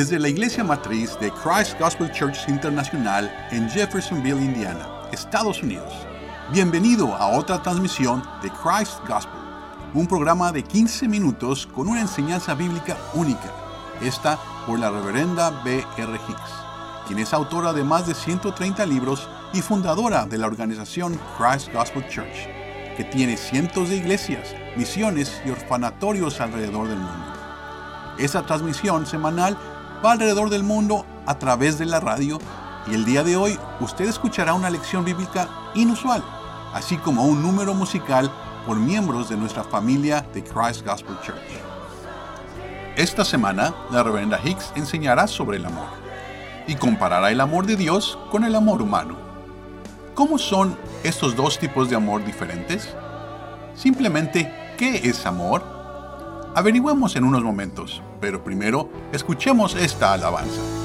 Desde la iglesia matriz de Christ Gospel Church Internacional en Jeffersonville, Indiana, Estados Unidos. Bienvenido a otra transmisión de Christ Gospel, un programa de 15 minutos con una enseñanza bíblica única, esta por la reverenda B. R. Hicks, quien es autora de más de 130 libros y fundadora de la organización Christ Gospel Church, que tiene cientos de iglesias, misiones y orfanatorios alrededor del mundo. Esa transmisión semanal va alrededor del mundo a través de la radio y el día de hoy usted escuchará una lección bíblica inusual, así como un número musical por miembros de nuestra familia de Christ Gospel Church. Esta semana, la reverenda Hicks enseñará sobre el amor y comparará el amor de Dios con el amor humano. ¿Cómo son estos dos tipos de amor diferentes? Simplemente, ¿qué es amor? Averigüemos en unos momentos, pero primero escuchemos esta alabanza.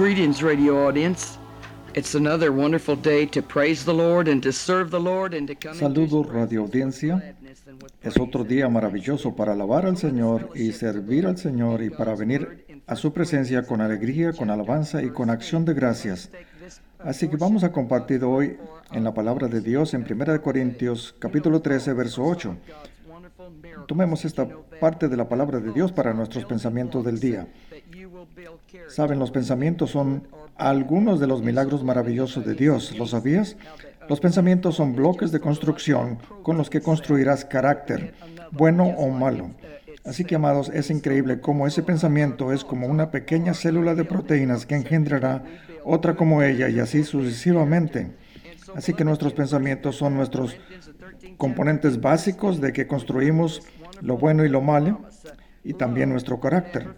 Greetings, radio audience. It's another wonderful day to praise the Lord and to serve the Lord and to come Saludos, radio audiencia. Es otro día maravilloso para alabar al Señor y servir al Señor y para venir a su presencia con alegría, con alabanza y con acción de gracias. Así que vamos a compartir hoy en la palabra de Dios en 1 Corintios capítulo 13, verso 8. Tomemos esta parte de la palabra de Dios para nuestros pensamientos del día. Saben, los pensamientos son algunos de los milagros maravillosos de Dios. ¿Lo sabías? Los pensamientos son bloques de construcción con los que construirás carácter, bueno o malo. Así que, amados, es increíble cómo ese pensamiento es como una pequeña célula de proteínas que engendrará otra como ella y así sucesivamente. Así que nuestros pensamientos son nuestros componentes básicos de que construimos lo bueno y lo malo y también nuestro carácter.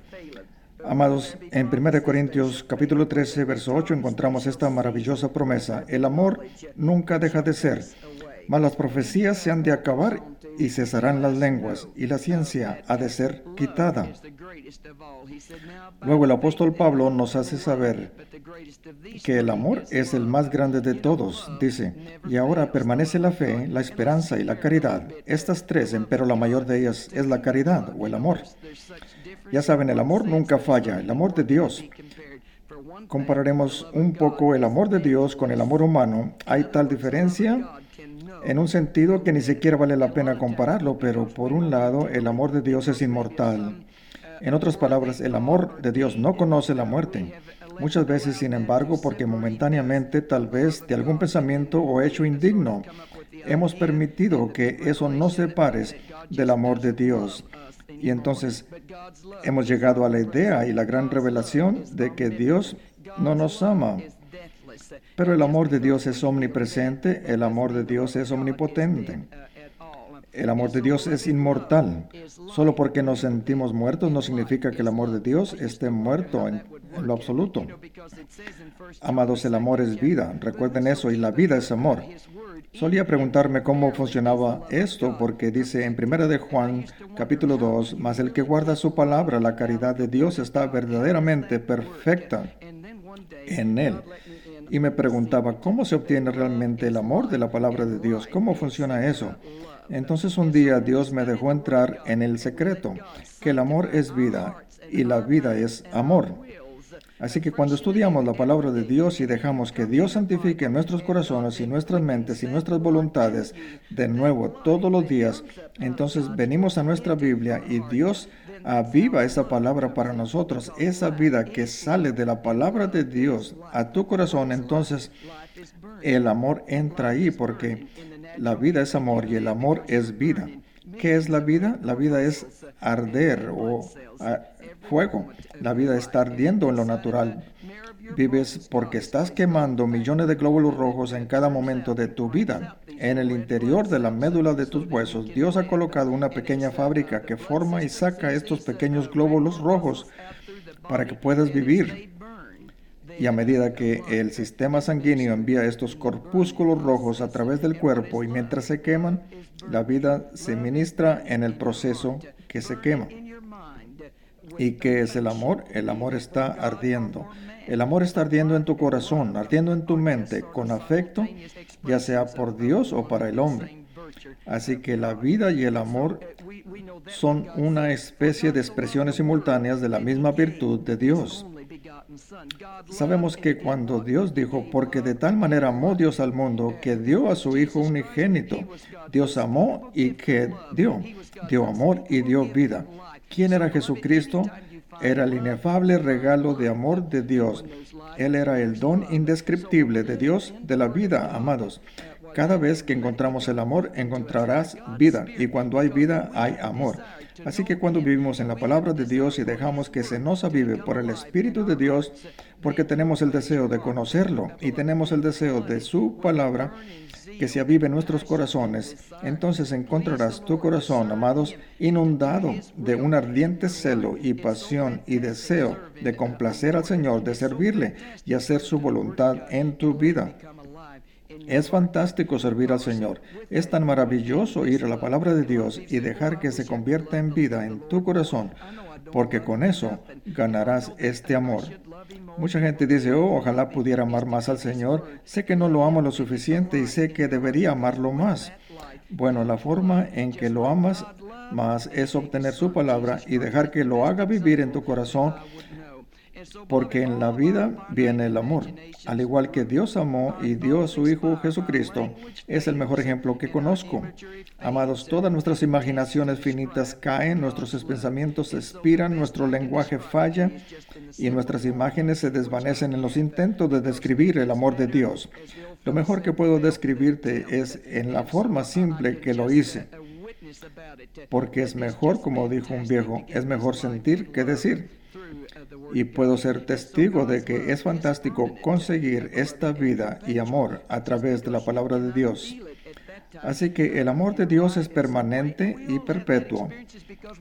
Amados, en 1 Corintios capítulo 13, verso 8 encontramos esta maravillosa promesa. El amor nunca deja de ser, mas las profecías se han de acabar y cesarán las lenguas, y la ciencia ha de ser quitada. Luego el apóstol Pablo nos hace saber que el amor es el más grande de todos, dice, y ahora permanece la fe, la esperanza y la caridad. Estas tres, pero la mayor de ellas es la caridad o el amor. Ya saben, el amor nunca falla, el amor de Dios. Compararemos un poco el amor de Dios con el amor humano. Hay tal diferencia en un sentido que ni siquiera vale la pena compararlo, pero por un lado el amor de Dios es inmortal. En otras palabras, el amor de Dios no conoce la muerte. Muchas veces, sin embargo, porque momentáneamente, tal vez de algún pensamiento o hecho indigno, hemos permitido que eso no separe del amor de Dios. Y entonces hemos llegado a la idea y la gran revelación de que Dios no nos ama. Pero el amor de Dios es omnipresente, el amor de Dios es omnipotente. El amor de Dios es inmortal. Solo porque nos sentimos muertos no significa que el amor de Dios esté muerto en, lo absoluto. Amados, el amor es vida. Recuerden eso, y la vida es amor. Solía preguntarme cómo funcionaba esto, porque dice en 1 de Juan capítulo 2, mas el que guarda su palabra, la caridad de Dios está verdaderamente perfecta en él. Y me preguntaba, ¿cómo se obtiene realmente el amor de la palabra de Dios? ¿Cómo funciona eso? Entonces un día Dios me dejó entrar en el secreto, que el amor es vida y la vida es amor. Así que cuando estudiamos la palabra de Dios y dejamos que Dios santifique nuestros corazones y nuestras mentes y nuestras voluntades de nuevo todos los días, entonces venimos a nuestra Biblia y Dios aviva esa palabra para nosotros, esa vida que sale de la palabra de Dios a tu corazón, entonces el amor entra ahí porque la vida es amor y el amor es vida. ¿Qué es la vida? La vida es arder o fuego. La vida está ardiendo en lo natural. Vives porque estás quemando millones de glóbulos rojos en cada momento de tu vida. En el interior de la médula de tus huesos, Dios ha colocado una pequeña fábrica que forma y saca estos pequeños glóbulos rojos para que puedas vivir. Y a medida que el sistema sanguíneo envía estos corpúsculos rojos a través del cuerpo y mientras se queman, la vida se ministra en el proceso que se quema. ¿Y qué es el amor? El amor está ardiendo. El amor está ardiendo en tu corazón, ardiendo en tu mente, con afecto, ya sea por Dios o para el hombre. Así que la vida y el amor son una especie de expresiones simultáneas de la misma virtud de Dios. Sabemos que cuando Dios dijo, porque de tal manera amó Dios al mundo, que dio a su Hijo unigénito, Dios amó y que dio, dio amor y dio vida. ¿Quién era Jesucristo? Era el inefable regalo de amor de Dios. Él era el don indescriptible de Dios de la vida, amados. Cada vez que encontramos el amor, encontrarás vida. Y cuando hay vida, hay amor. Así que cuando vivimos en la palabra de Dios y dejamos que se nos avive por el Espíritu de Dios, porque tenemos el deseo de conocerlo y tenemos el deseo de su palabra, que se avive en nuestros corazones, entonces encontrarás tu corazón, amados, inundado de un ardiente celo y pasión y deseo de complacer al Señor, de servirle y hacer su voluntad en tu vida. Es fantástico servir al Señor. Es tan maravilloso ir a la palabra de Dios y dejar que se convierta en vida en tu corazón, porque con eso ganarás este amor. Mucha gente dice, oh, ojalá pudiera amar más al Señor. Sé que no lo amo lo suficiente y sé que debería amarlo más. Bueno, la forma en que lo amas más es obtener su palabra y dejar que lo haga vivir en tu corazón porque en la vida viene el amor. Al igual que Dios amó y dio a su Hijo Jesucristo, es el mejor ejemplo que conozco. Amados, todas nuestras imaginaciones finitas caen, nuestros pensamientos expiran, nuestro lenguaje falla y nuestras imágenes se desvanecen en los intentos de describir el amor de Dios. Lo mejor que puedo describirte es en la forma simple que lo hice. Porque es mejor, como dijo un viejo, es mejor sentir que decir y puedo ser testigo de que es fantástico conseguir esta vida y amor a través de la palabra de Dios. Así que el amor de Dios es permanente y perpetuo.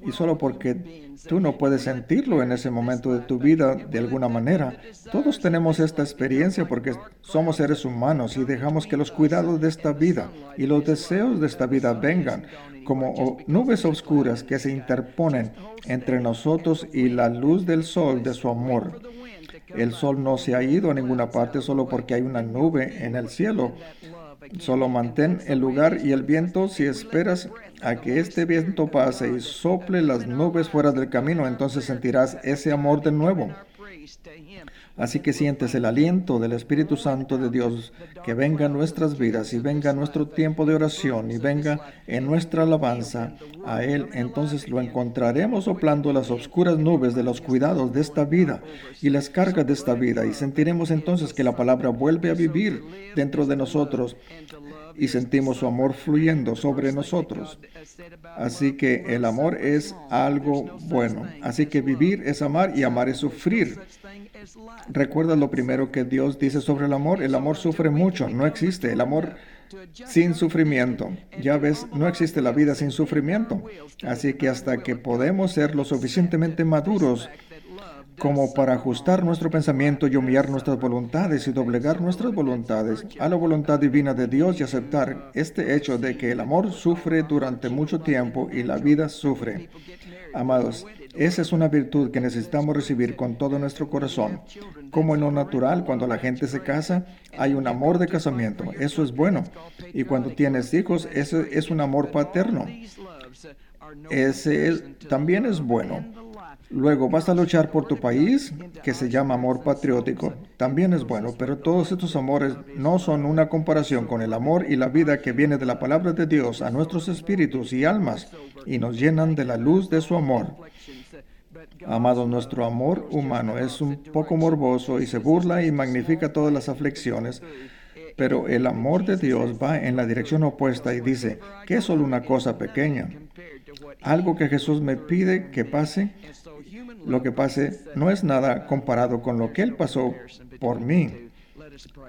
Y solo porque tú no puedes sentirlo en ese momento de tu vida de alguna manera, todos tenemos esta experiencia porque somos seres humanos y dejamos que los cuidados de esta vida y los deseos de esta vida vengan como nubes oscuras que se interponen entre nosotros y la luz del sol de su amor. El sol no se ha ido a ninguna parte solo porque hay una nube en el cielo. Solo mantén el lugar y el viento si esperas a que este viento pase y sople las nubes fuera del camino, entonces sentirás ese amor de nuevo. Así que sientes el aliento del Espíritu Santo de Dios que venga en nuestras vidas y venga en nuestro tiempo de oración y venga en nuestra alabanza a Él. Entonces lo encontraremos soplando las oscuras nubes de los cuidados de esta vida y las cargas de esta vida y sentiremos entonces que la palabra vuelve a vivir dentro de nosotros y sentimos su amor fluyendo sobre nosotros. Así que el amor es algo bueno. Así que vivir es amar y amar es sufrir. Recuerda lo primero que Dios dice sobre el amor. El amor sufre mucho, no existe. El amor sin sufrimiento. Ya ves, no existe la vida sin sufrimiento. Así que hasta que podemos ser lo suficientemente maduros como para ajustar nuestro pensamiento y humillar nuestras voluntades y doblegar nuestras voluntades a la voluntad divina de Dios y aceptar este hecho de que el amor sufre durante mucho tiempo y la vida sufre. Amados, esa es una virtud que necesitamos recibir con todo nuestro corazón. Como en lo natural, cuando la gente se casa, hay un amor de casamiento. Eso es bueno. Y cuando tienes hijos, ese es un amor paterno. Ese también es bueno. Luego vas a luchar por tu país, que se llama amor patriótico. También es bueno, pero todos estos amores no son una comparación con el amor y la vida que viene de la palabra de Dios a nuestros espíritus y almas y nos llenan de la luz de su amor. Amados, nuestro amor humano es un poco morboso y se burla y magnifica todas las aflicciones, pero el amor de Dios va en la dirección opuesta y dice que es solo una cosa pequeña. Algo que Jesús me pide que pase, lo que pase no es nada comparado con lo que Él pasó por mí.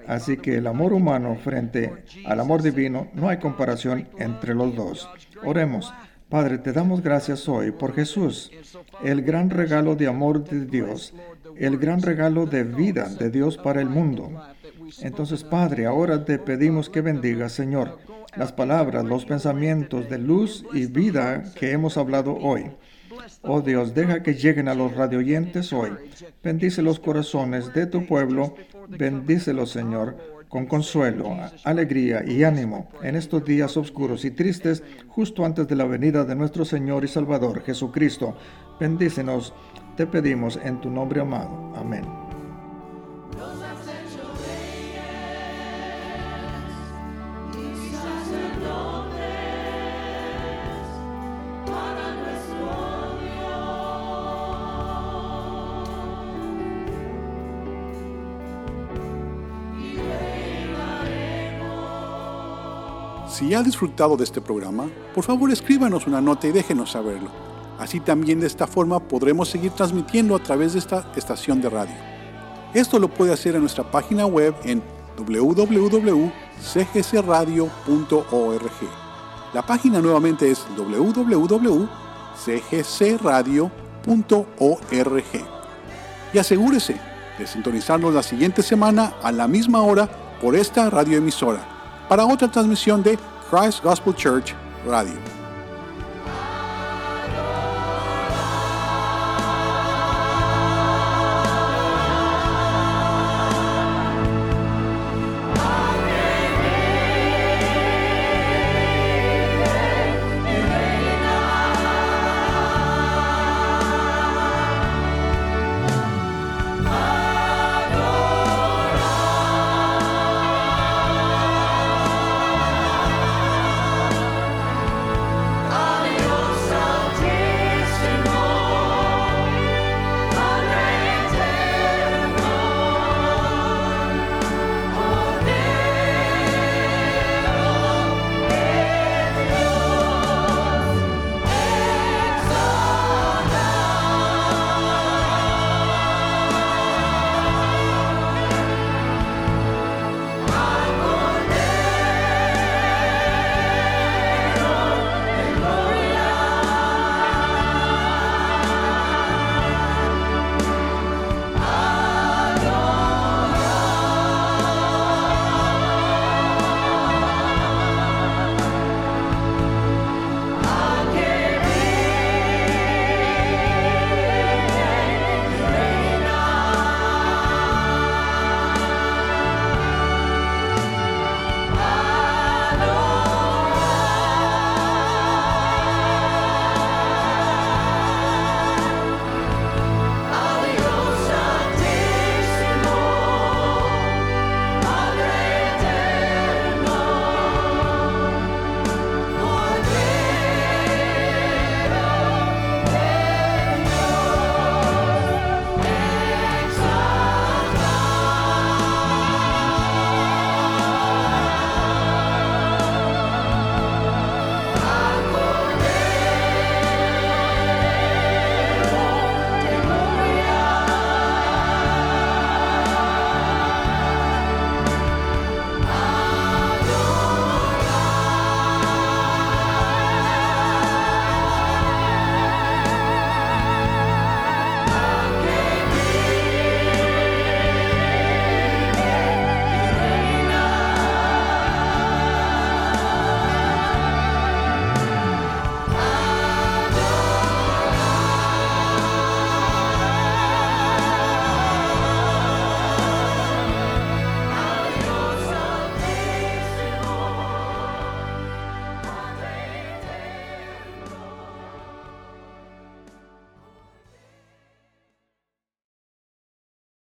Así que el amor humano frente al amor divino, no hay comparación entre los dos. Oremos. Padre, te damos gracias hoy por Jesús, el gran regalo de amor de Dios, el gran regalo de vida de Dios para el mundo. Entonces, Padre, ahora te pedimos que bendiga, Señor, las palabras, los pensamientos de luz y vida que hemos hablado hoy. Oh Dios, deja que lleguen a los radioyentes hoy. Bendice los corazones de tu pueblo. Bendícelos, Señor con consuelo, alegría y ánimo en estos días oscuros y tristes justo antes de la venida de nuestro Señor y Salvador Jesucristo. Bendícenos, te pedimos en tu nombre amado. Amén. Si ha disfrutado de este programa, por favor escríbanos una nota y déjenos saberlo. Así también de esta forma podremos seguir transmitiendo a través de esta estación de radio. Esto lo puede hacer en nuestra página web en www.cgcradio.org. La página nuevamente es www.cgcradio.org. Y asegúrese de sintonizarnos la siguiente semana a la misma hora por esta radioemisora para otra transmisión de Christ Gospel Church Radio.